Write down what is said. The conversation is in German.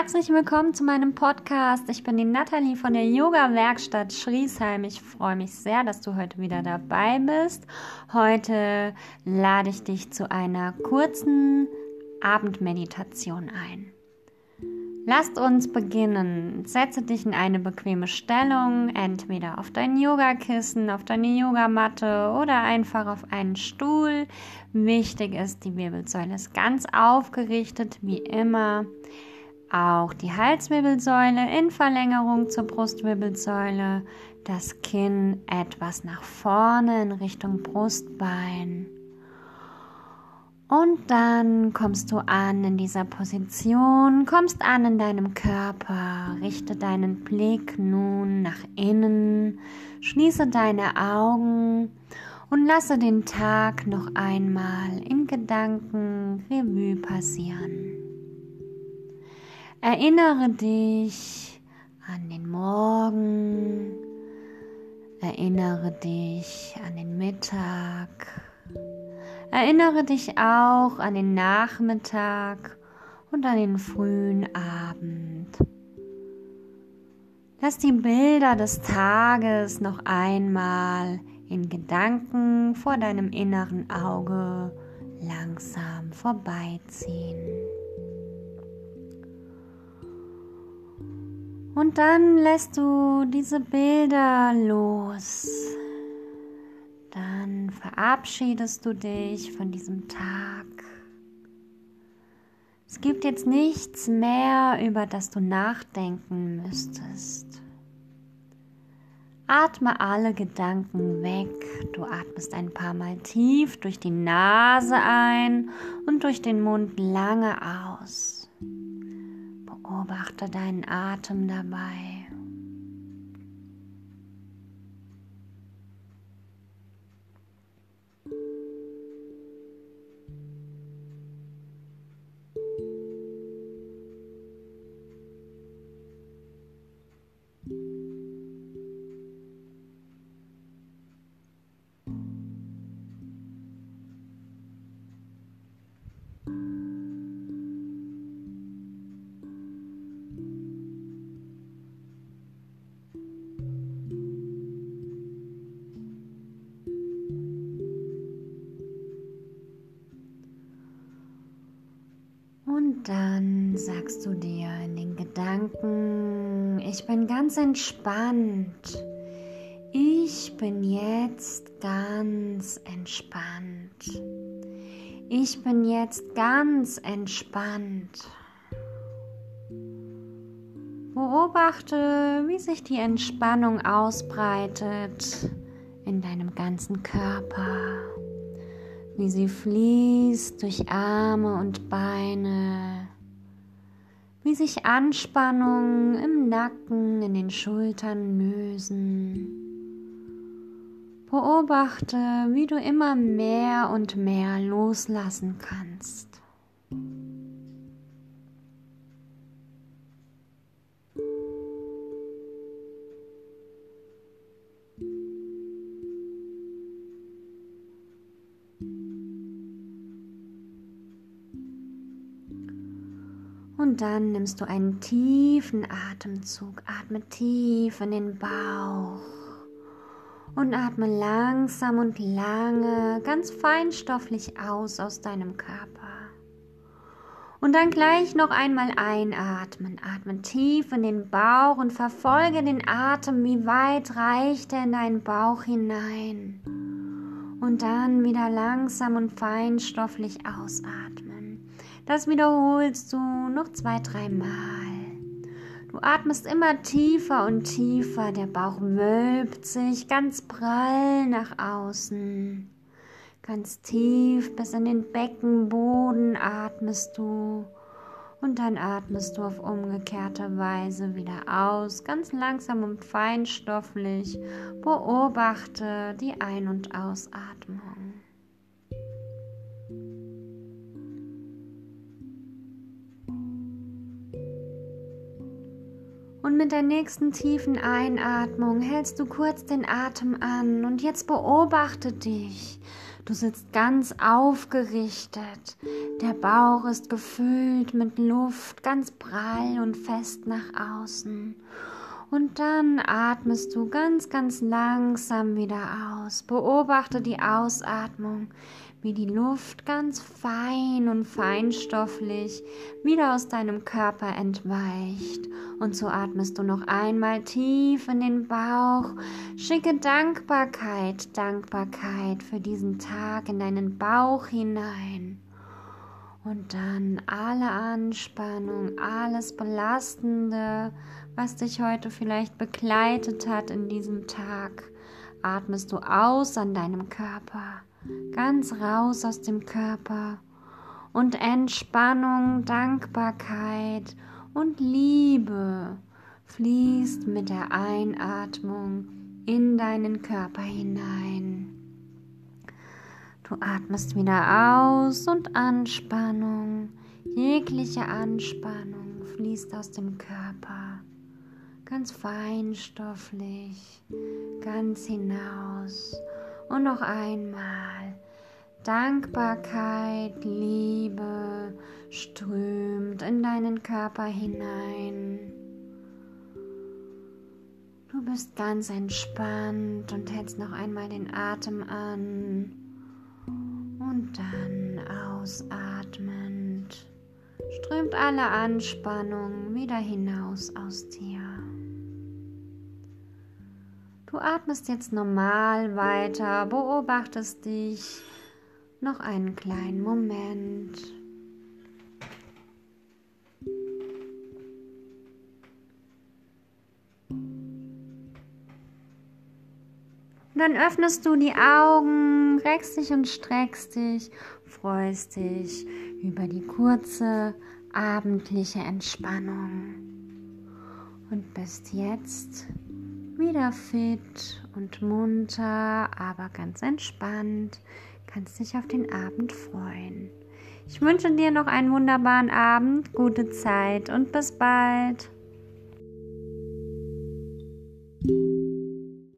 Herzlich willkommen zu meinem Podcast. Ich bin die Nathalie von der Yoga-Werkstatt Schriesheim. Ich freue mich sehr, dass du heute wieder dabei bist. Heute lade ich dich zu einer kurzen Abendmeditation ein. Lasst uns beginnen. Setze dich in eine bequeme Stellung, entweder auf dein Yogakissen, auf deine Yogamatte oder einfach auf einen Stuhl. Wichtig ist, die Wirbelsäule ist ganz aufgerichtet, wie immer. Auch die Halswirbelsäule in Verlängerung zur Brustwirbelsäule, das Kinn etwas nach vorne in Richtung Brustbein. Und dann kommst du an in dieser Position, kommst an in deinem Körper, richte deinen Blick nun nach innen, schließe deine Augen und lasse den Tag noch einmal in Gedanken Revue passieren. Erinnere dich an den Morgen, erinnere dich an den Mittag, erinnere dich auch an den Nachmittag und an den frühen Abend. Lass die Bilder des Tages noch einmal in Gedanken vor deinem inneren Auge langsam vorbeiziehen. Und dann lässt du diese Bilder los. Dann verabschiedest du dich von diesem Tag. Es gibt jetzt nichts mehr, über das du nachdenken müsstest. Atme alle Gedanken weg. Du atmest ein paar Mal tief durch die Nase ein und durch den Mund lange aus. Beobachte deinen Atem dabei. Dann sagst du dir in den Gedanken, ich bin ganz entspannt. Ich bin jetzt ganz entspannt. Ich bin jetzt ganz entspannt. Beobachte, wie sich die Entspannung ausbreitet in deinem ganzen Körper wie sie fließt durch Arme und Beine, wie sich Anspannungen im Nacken, in den Schultern lösen. Beobachte, wie du immer mehr und mehr loslassen kannst. Und dann nimmst du einen tiefen Atemzug. Atme tief in den Bauch. Und atme langsam und lange, ganz feinstofflich aus aus deinem Körper. Und dann gleich noch einmal einatmen. Atme tief in den Bauch und verfolge den Atem, wie weit reicht er in deinen Bauch hinein. Und dann wieder langsam und feinstofflich ausatmen. Das wiederholst du noch zwei, dreimal. Du atmest immer tiefer und tiefer, der Bauch wölbt sich ganz prall nach außen. Ganz tief bis in den Beckenboden atmest du und dann atmest du auf umgekehrte Weise wieder aus, ganz langsam und feinstofflich. Beobachte die Ein- und Ausatmung. Mit der nächsten tiefen Einatmung hältst du kurz den Atem an und jetzt beobachte dich. Du sitzt ganz aufgerichtet. Der Bauch ist gefüllt mit Luft, ganz prall und fest nach außen. Und dann atmest du ganz, ganz langsam wieder aus. Beobachte die Ausatmung, wie die Luft ganz fein und feinstofflich wieder aus deinem Körper entweicht. Und so atmest du noch einmal tief in den Bauch. Schicke Dankbarkeit, Dankbarkeit für diesen Tag in deinen Bauch hinein. Und dann alle Anspannung, alles Belastende, was dich heute vielleicht begleitet hat in diesem Tag, atmest du aus an deinem Körper, ganz raus aus dem Körper. Und Entspannung, Dankbarkeit und Liebe fließt mit der Einatmung in deinen Körper hinein. Du atmest wieder aus und Anspannung, jegliche Anspannung fließt aus dem Körper ganz feinstofflich, ganz hinaus. Und noch einmal. Dankbarkeit, Liebe strömt in deinen Körper hinein. Du bist ganz entspannt und hältst noch einmal den Atem an und dann ausatmend strömt alle Anspannung wieder hinaus aus dir. Du atmest jetzt normal weiter, beobachtest dich noch einen kleinen Moment. Dann öffnest du die Augen, reckst dich und streckst dich, freust dich über die kurze abendliche Entspannung und bist jetzt wieder fit und munter, aber ganz entspannt. Kannst dich auf den Abend freuen. Ich wünsche dir noch einen wunderbaren Abend, gute Zeit und bis bald.